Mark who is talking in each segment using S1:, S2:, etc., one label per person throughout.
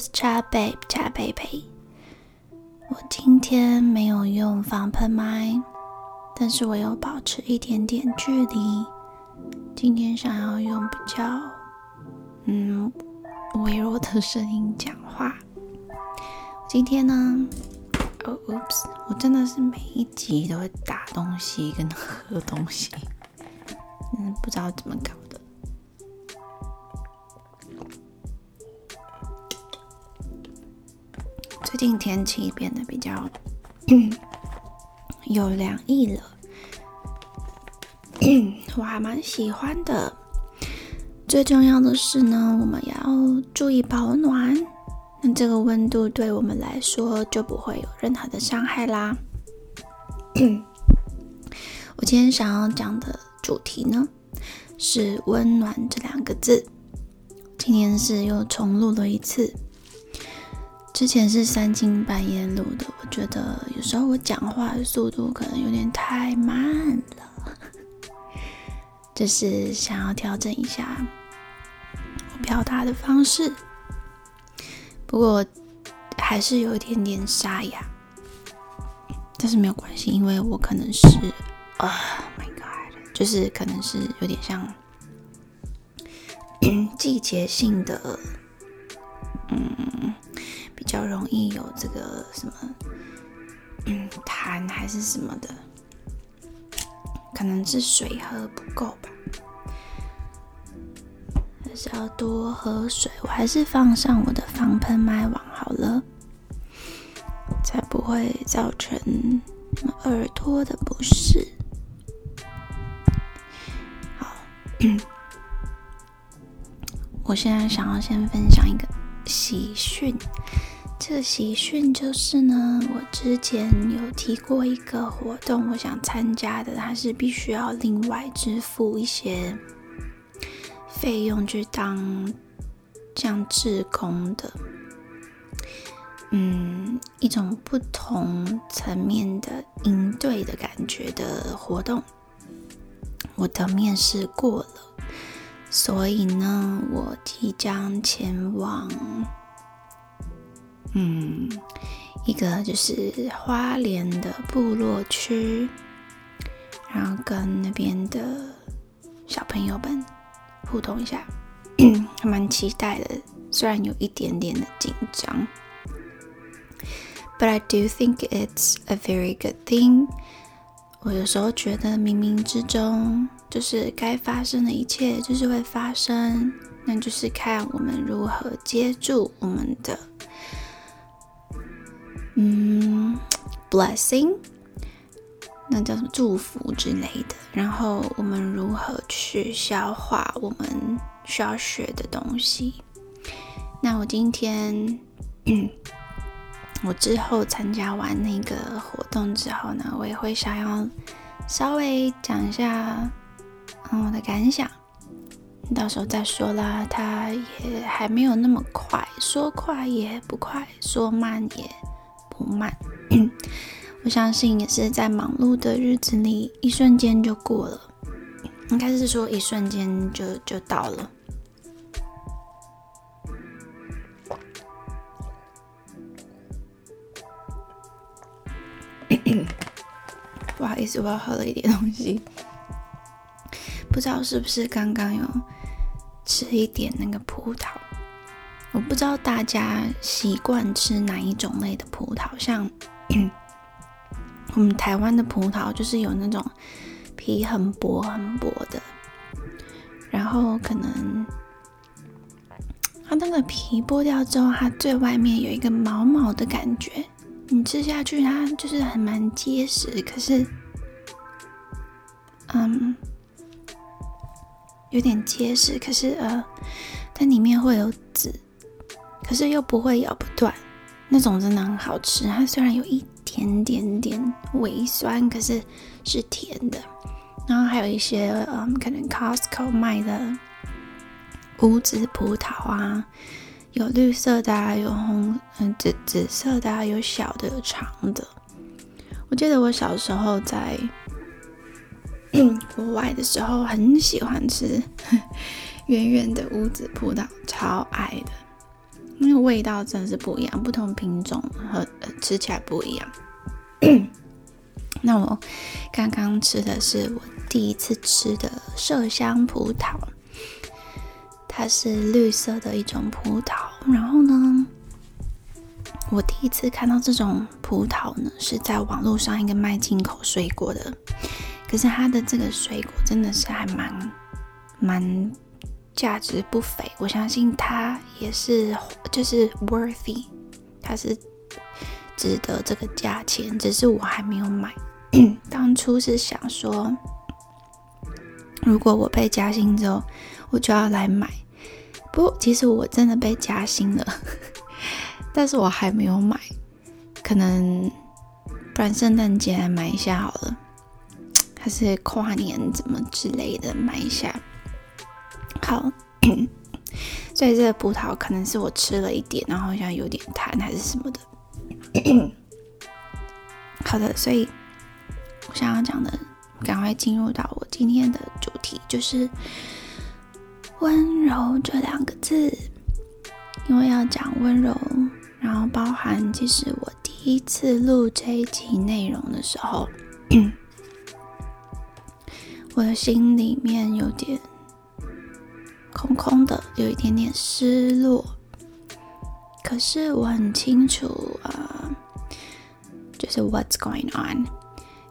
S1: 是茶杯茶杯杯。我今天没有用防喷麦，但是我有保持一点点距离。今天想要用比较嗯微弱的声音讲话。今天呢，哦，oops，我真的是每一集都会打东西跟喝东西，嗯，不知道怎么搞近天气变得比较 有凉意了，我还蛮喜欢的。最重要的是呢，我们要注意保暖。那这个温度对我们来说就不会有任何的伤害啦。我今天想要讲的主题呢是“温暖”这两个字。今天是又重录了一次，之前是三更半夜录的。我觉得有时候我讲话的速度可能有点太慢了，就是想要调整一下表达的方式。不过还是有一点点沙哑，但是没有关系，因为我可能是啊，My God，就是可能是有点像季节性的，嗯，比较容易有这个什么嗯痰还是什么的，可能是水喝不够吧。还是要多喝水，我还是放上我的防喷麦网好了，才不会造成耳朵的不适。好，我现在想要先分享一个喜讯，这个喜讯就是呢，我之前有提过一个活动，我想参加的，它是必须要另外支付一些。费用去当这样志工的，嗯，一种不同层面的应对的感觉的活动。我的面试过了，所以呢，我即将前往，嗯，一个就是花莲的部落区，然后跟那边的小朋友们。互动一下，还蛮期待的，虽然有一点点的紧张。But I do think it's a very good thing。我有时候觉得冥冥之中，就是该发生的一切就是会发生，那就是看我们如何接住我们的，嗯，blessing。那叫什么祝福之类的，然后我们如何去消化我们需要学的东西？那我今天，我之后参加完那个活动之后呢，我也会想要稍微讲一下嗯我的感想，到时候再说啦。它也还没有那么快，说快也不快，说慢也不慢。我相信也是在忙碌的日子里，一瞬间就过了。应该是说一瞬间就就到了。不好意思，我要喝了一点东西。不知道是不是刚刚有吃一点那个葡萄？我不知道大家习惯吃哪一种类的葡萄，像。我们台湾的葡萄就是有那种皮很薄很薄的，然后可能它那个皮剥掉之后，它最外面有一个毛毛的感觉，你吃下去它就是很蛮结实，可是，嗯，有点结实，可是呃，它里面会有籽，可是又不会咬不断，那种真的很好吃。它虽然有一。点点点微酸，可是是甜的。然后还有一些，嗯，可能 Costco 卖的无籽葡萄啊，有绿色的，啊有红，嗯，紫紫色的，啊有小的，有长的。我记得我小时候在国外的时候，很喜欢吃 圆圆的无籽葡萄，超爱的。因为味道真的是不一样，不同品种和吃起来不一样。那我刚刚吃的是我第一次吃的麝香葡萄，它是绿色的一种葡萄。然后呢，我第一次看到这种葡萄呢，是在网络上一个卖进口水果的。可是它的这个水果真的是还蛮蛮价值不菲，我相信它也是就是 worthy，它是值得这个价钱，只是我还没有买。当初是想说，如果我被加薪之后，我就要来买。不过其实我真的被加薪了，但是我还没有买，可能不然圣诞节来买一下好了。还是跨年怎么之类的买一下，好，所以这个葡萄可能是我吃了一点，然后好像有点痰还是什么的。好的，所以我想要讲的，赶快进入到我今天的主题，就是温柔这两个字。因为要讲温柔，然后包含其实我第一次录这一集内容的时候。我的心里面有点空空的，有一点点失落。可是我很清楚啊，就是 What's going on。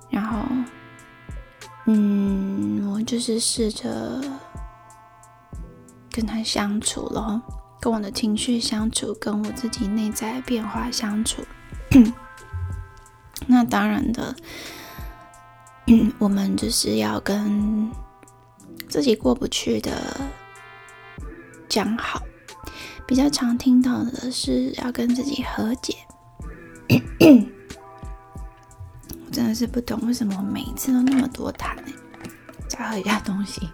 S1: 然后，嗯，我就是试着跟他相处了，跟我的情绪相处，跟我自己内在变化相处。那当然的。我们就是要跟自己过不去的讲好，比较常听到的是要跟自己和解。我真的是不懂为什么每一次都那么多痰呢？再喝一下东西。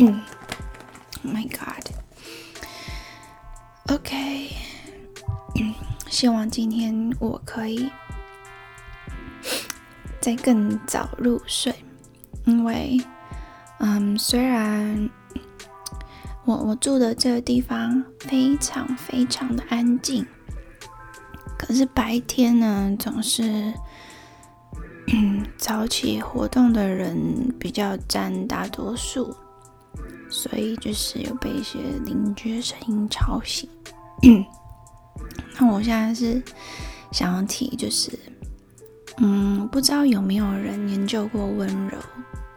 S1: Oh my god！OK，希望今天我可以再更早入睡，因为，嗯，虽然我我住的这个地方非常非常的安静，可是白天呢总是，嗯，早起活动的人比较占大多数。所以就是有被一些邻居声音吵醒。那我现在是想要提，就是嗯，不知道有没有人研究过温柔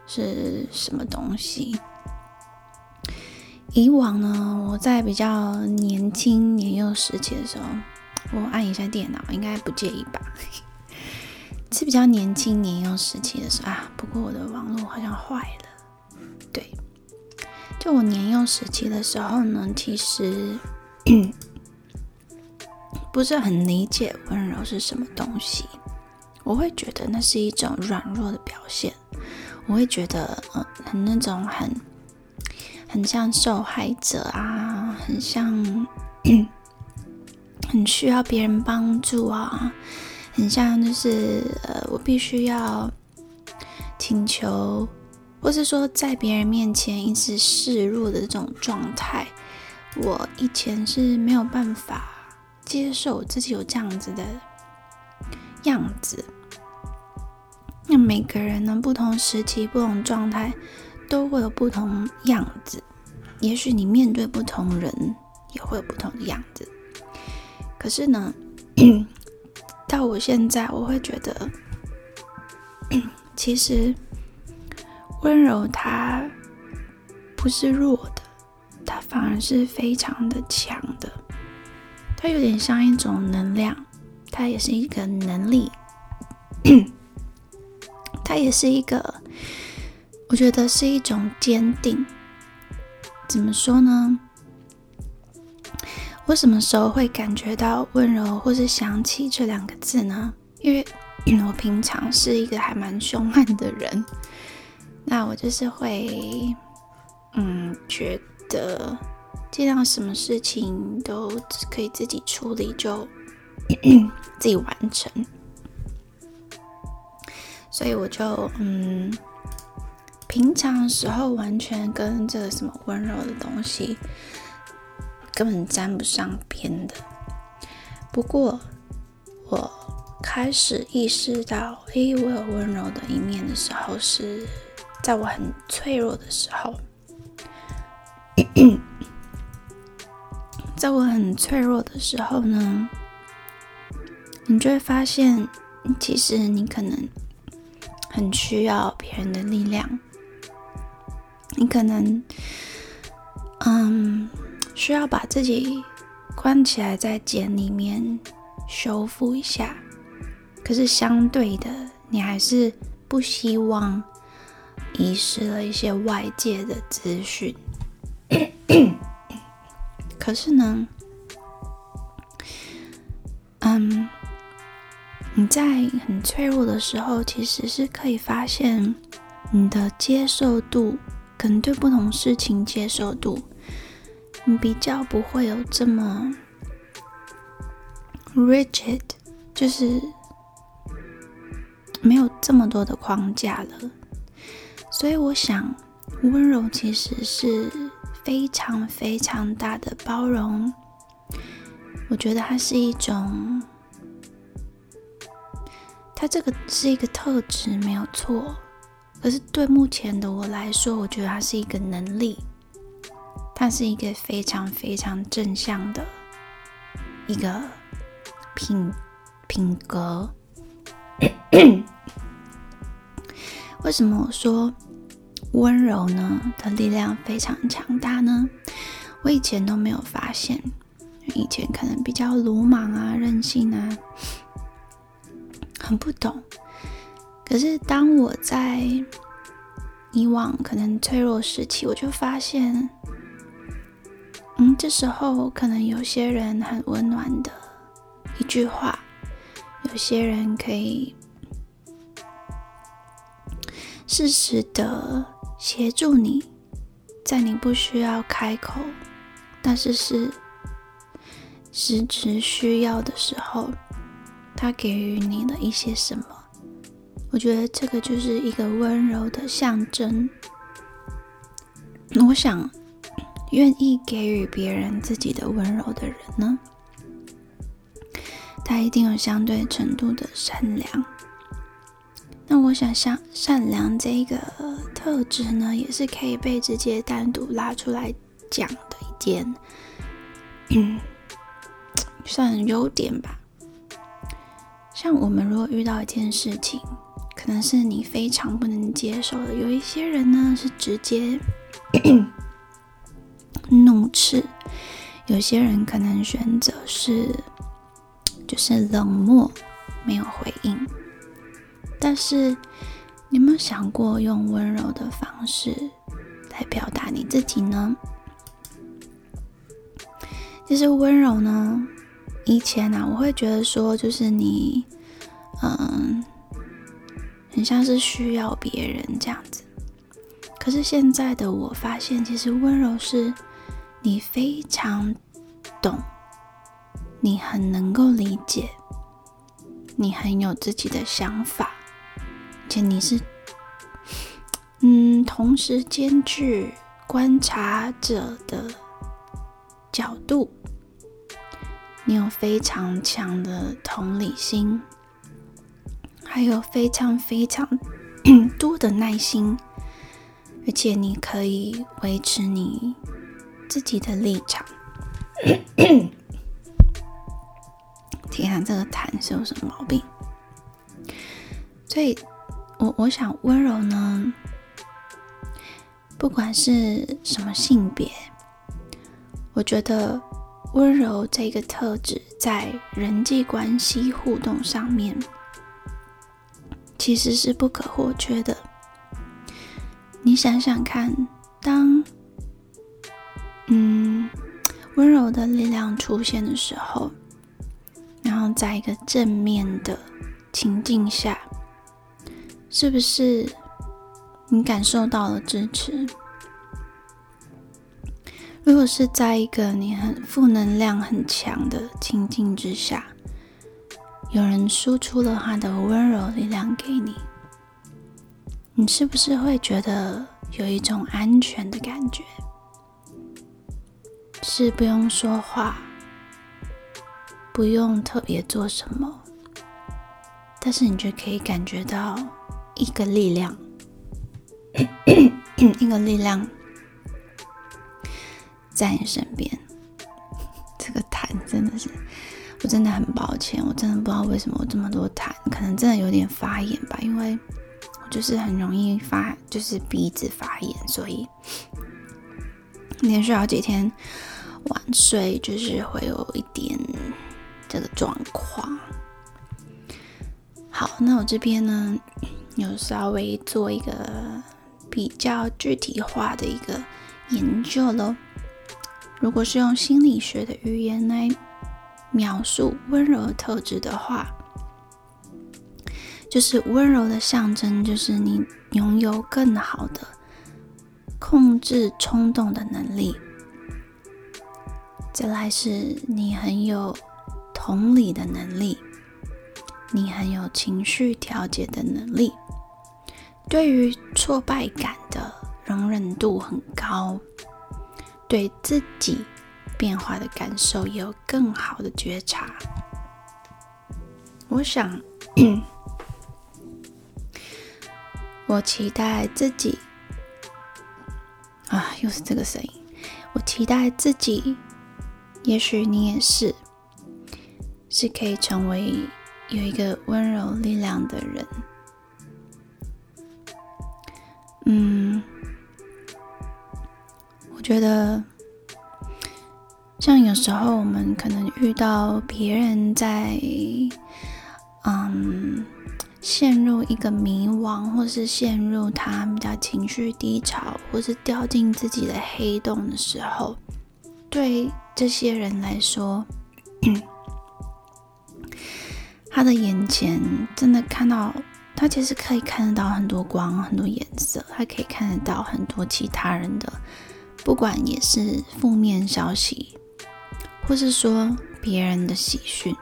S1: 是什么东西？以往呢，我在比较年轻年幼时期的时候，我按一下电脑，应该不介意吧？是比较年轻年幼时期的时候啊，不过我的网络好像坏了，对。就我年幼时期的时候呢，其实 不是很理解温柔是什么东西。我会觉得那是一种软弱的表现，我会觉得呃，很那种很很像受害者啊，很像 很需要别人帮助啊，很像就是呃，我必须要请求。或是说，在别人面前一直示弱的这种状态，我以前是没有办法接受自己有这样子的样子。那每个人呢，不同时期、不同状态，都会有不同样子。也许你面对不同人，也会有不同的样子。可是呢，到我现在，我会觉得，其实。温柔，它不是弱的，它反而是非常的强的。它有点像一种能量，它也是一个能力，它也是一个，我觉得是一种坚定。怎么说呢？我什么时候会感觉到温柔，或是想起这两个字呢？因为 我平常是一个还蛮凶悍的人。那我就是会，嗯，觉得尽量什么事情都可以自己处理，就 自己完成。所以我就嗯，平常时候完全跟这个什么温柔的东西根本沾不上边的。不过我开始意识到，诶，我有温柔的一面的时候，是在我很脆弱的时候。在我很脆弱的时候呢，你就会发现，其实你可能很需要别人的力量。你可能，嗯，需要把自己关起来在茧里面修复一下。可是相对的，你还是不希望遗失了一些外界的资讯。可是呢，你在很脆弱的时候，其实是可以发现你的接受度，可能对不同事情接受度，你比较不会有这么 rigid，就是没有这么多的框架了。所以我想，温柔其实是。非常非常大的包容，我觉得它是一种，它这个是一个特质没有错，可是对目前的我来说，我觉得它是一个能力，它是一个非常非常正向的一个品品格。为什么我说？温柔呢的力量非常强大呢，我以前都没有发现，以前可能比较鲁莽啊、任性啊，很不懂。可是当我在以往可能脆弱时期，我就发现，嗯，这时候可能有些人很温暖的一句话，有些人可以适时的。协助你，在你不需要开口，但是是实质需要的时候，他给予你了一些什么？我觉得这个就是一个温柔的象征。我想，愿意给予别人自己的温柔的人呢，他一定有相对程度的善良。那我想，像善良这一个特质呢，也是可以被直接单独拉出来讲的一件，嗯，算优点吧。像我们如果遇到一件事情，可能是你非常不能接受的，有一些人呢是直接 怒斥，有些人可能选择是就是冷漠，没有回应。但是，你有没有想过用温柔的方式来表达你自己呢？其实温柔呢，以前呢，我会觉得说，就是你，嗯，很像是需要别人这样子。可是现在的我发现，其实温柔是你非常懂，你很能够理解，你很有自己的想法。且你是，嗯，同时兼具观察者的角度，你有非常强的同理心，还有非常非常 多的耐心，而且你可以维持你自己的立场。天啊，这个痰是有什么毛病？所以。我我想温柔呢，不管是什么性别，我觉得温柔这个特质在人际关系互动上面其实是不可或缺的。你想想看，当嗯温柔的力量出现的时候，然后在一个正面的情境下。是不是你感受到了支持？如果是在一个你很负能量很强的情境之下，有人输出了他的温柔力量给你，你是不是会觉得有一种安全的感觉？是不用说话，不用特别做什么，但是你就可以感觉到一个力量，一个力量在你身边。这个痰真的是，我真的很抱歉，我真的不知道为什么我这么多痰，可能真的有点发炎吧，因为我就是很容易发，就是鼻子发炎，所以连续好几天晚睡，就是会有一点这个状况。好，那我这边呢，有稍微做一个比较具体化的一个研究喽。如果是用心理学的语言来描述温柔特质的话，就是温柔的象征，就是你拥有更好的控制冲动的能力。再来是你很有同理的能力，你很有情绪调节的能力，对于挫败感的容忍度很高。对自己变化的感受有更好的觉察。我想，我期待自己啊，又是这个声音。我期待自己，也许你也是，是可以成为有一个温柔力量的人。嗯。觉得，像有时候我们可能遇到别人在，嗯，陷入一个迷惘，或是陷入他比较情绪低潮，或是掉进自己的黑洞的时候，对这些人来说，他的眼前真的看到，他其实可以看得到很多光，很多颜色，他可以看得到很多其他人的。不管也是负面消息，或是说别人的喜讯，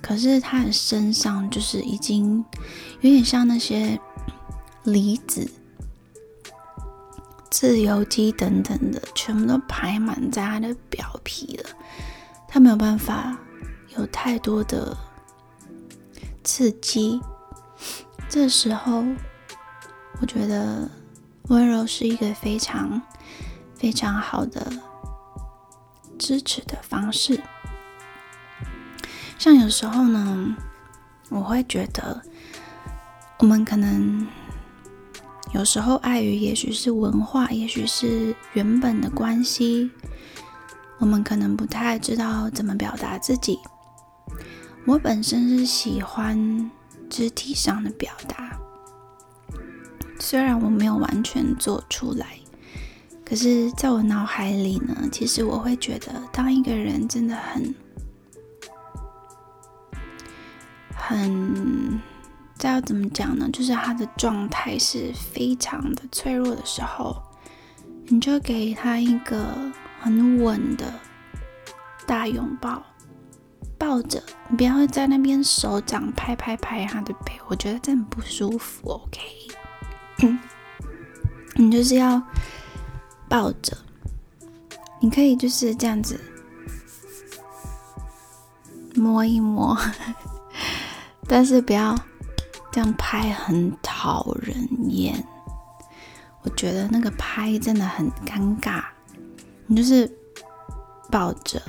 S1: 可是他的身上就是已经有点像那些离子、自由基等等的，全部都排满在他的表皮了。他没有办法有太多的刺激。这时候，我觉得温柔是一个非常。非常好的支持的方式，像有时候呢，我会觉得我们可能有时候碍于也许是文化，也许是原本的关系，我们可能不太知道怎么表达自己。我本身是喜欢肢体上的表达，虽然我没有完全做出来。可是，在我脑海里呢，其实我会觉得，当一个人真的很、很，这要怎么讲呢？就是他的状态是非常的脆弱的时候，你就给他一个很稳的大拥抱，抱着，你不要在那边手掌拍拍拍他的背，我觉得这很不舒服。OK，你就是要。抱着，你可以就是这样子摸一摸，但是不要这样拍，很讨人厌。我觉得那个拍真的很尴尬。你就是抱着，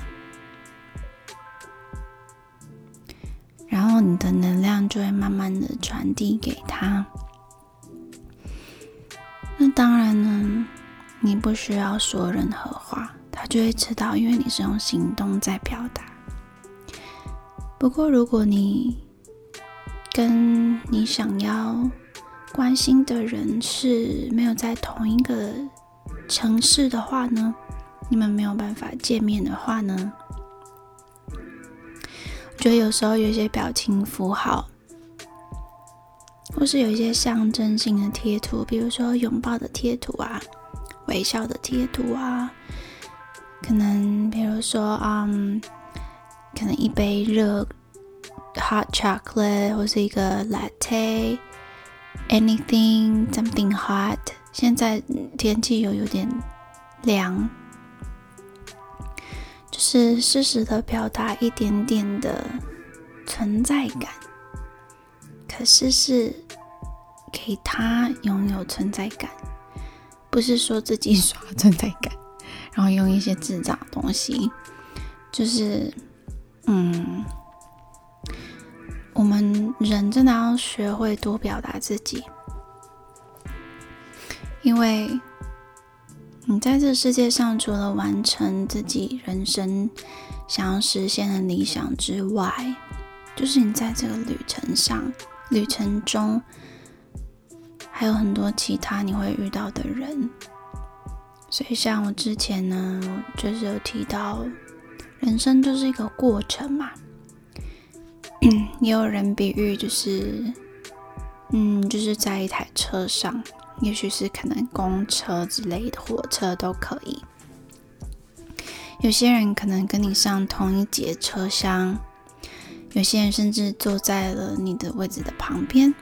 S1: 然后你的能量就会慢慢的传递给他。那当然呢。你不需要说任何话，他就会知道，因为你是用行动在表达。不过，如果你跟你想要关心的人是没有在同一个城市的话呢，你们没有办法见面的话呢，我觉得有时候有一些表情符号，或是有一些象征性的贴图，比如说拥抱的贴图啊。微笑的贴图啊，可能比如说，嗯，可能一杯热 hot chocolate 或是一个 latte，anything something hot。现在天气又有点凉，就是适时的表达一点点的存在感。可是是给他拥有存在感，不是说自己刷存在感，然后用一些智障东西，就是嗯。我们人真的要学会多表达自己，因为你在这世界上，除了完成自己人生想要实现的理想之外，就是你在这个旅程上、旅程中，还有很多其他你会遇到的人。所以，像我之前呢，就是有提到，人生就是一个过程嘛。也有人比喻，就是，嗯，就是在一台车上，也许是可能公车之类的火车都可以。有些人可能跟你上同一节车厢，有些人甚至坐在了你的位置的旁边，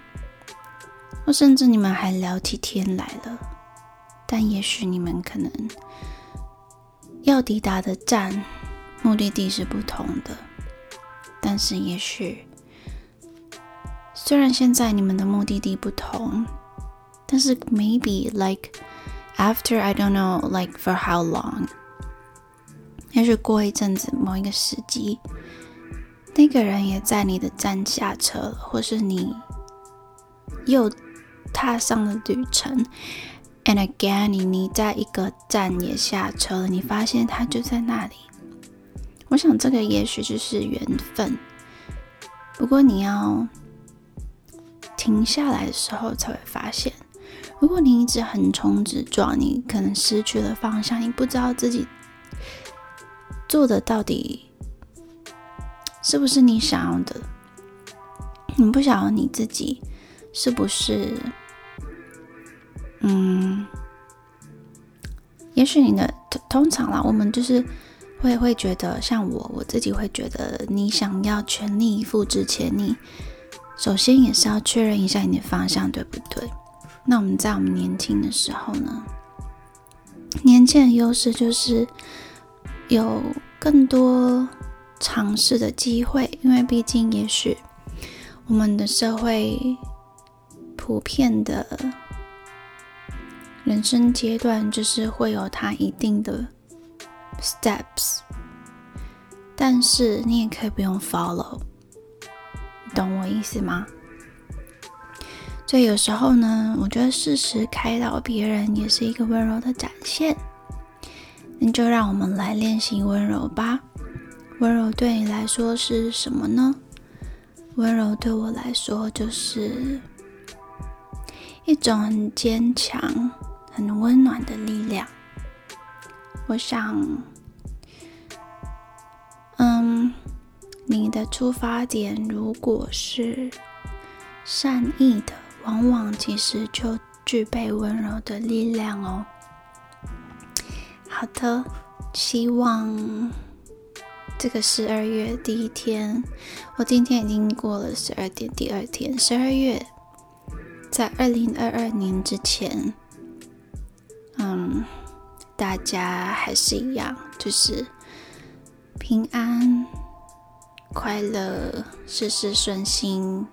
S1: 或甚至你们还聊起天来了。但也许你们可能要抵达的站，目的地是不同的。但是，也许虽然现在你们的目的地不同，但是 maybe like after I don't know like for how long，也许过一阵子某一个时机，那个人也在你的站下车了，或是你又踏上了旅程，and again 你你在一个站也下车了，你发现他就在那里。我想这个也许就是缘分，不过你要停下来的时候才会发现，如果你一直横冲直撞，你可能失去了方向，你不知道自己做的到底是不是你想要的，你不晓得你自己是不是，嗯，也许你的通常啦，我们就是。会会觉得像我，我自己会觉得，你想要全力以赴之前，你首先也是要确认一下你的方向对不对。那我们在我们年轻的时候呢，年轻的优势就是有更多尝试的机会，因为毕竟也许我们的社会普遍的人生阶段就是会有它一定的。Steps，但是你也可以不用 follow，懂我意思吗？所以有时候呢，我觉得适时开导别人也是一个温柔的展现。那就让我们来练习温柔吧。温柔对你来说是什么呢？温柔对我来说就是一种很坚强、很温暖的力量。我想，嗯，你的出发点如果是善意的，往往其实就具备温柔的力量哦。好的，希望这个十二月第一天，我今天已经过了十二点，第二天，十二月，在二零二二年之前，嗯。大家还是一样，就是平安、快乐、事事顺心。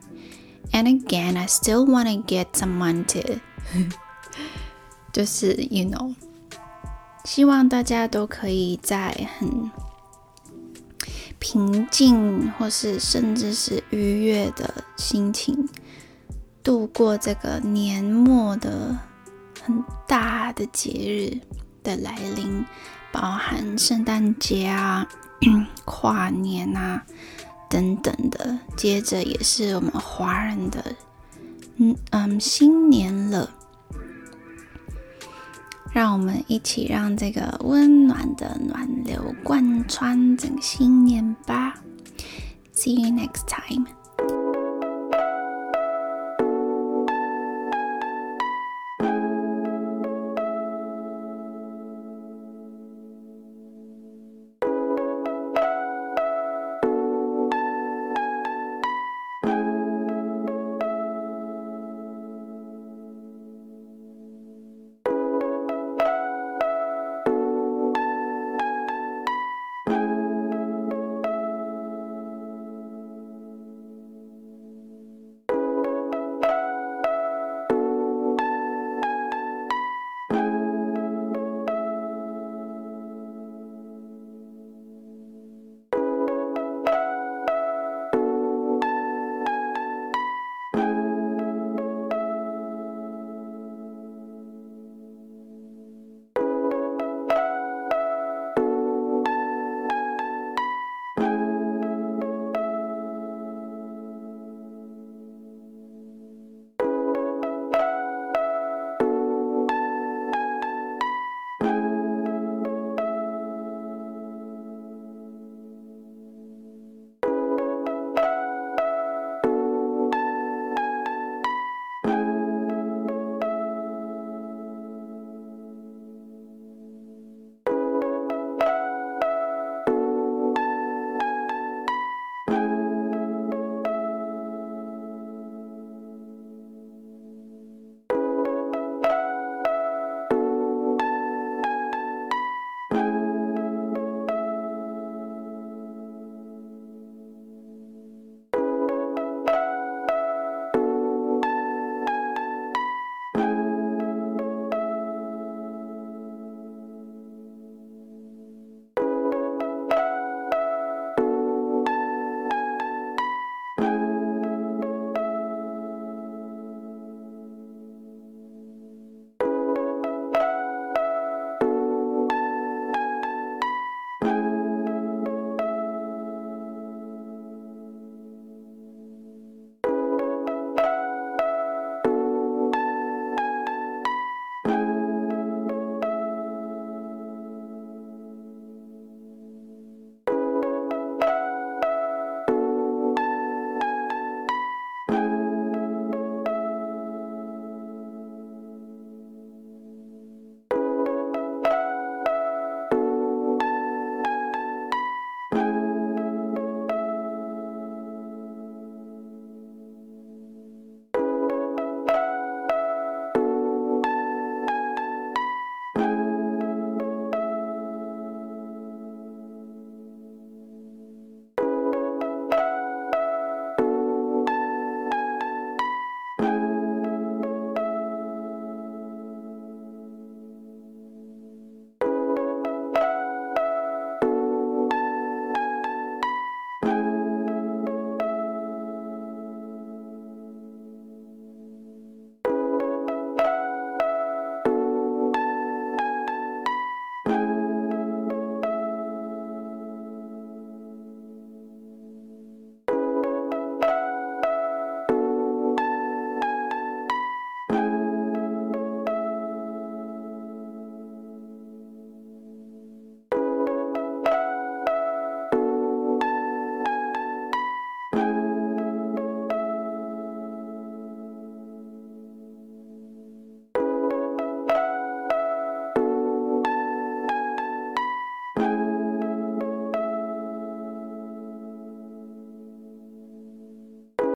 S1: And again, I still want to get someone to，就是 you know，希望大家都可以在很平静，或是甚至是愉悦的心情度过这个年末的很大的节日。的来临，包含圣诞节啊、跨年啊等等的，接着也是我们华人的嗯嗯新年了。让我们一起让这个温暖的暖流贯穿整个新年吧。See you next time.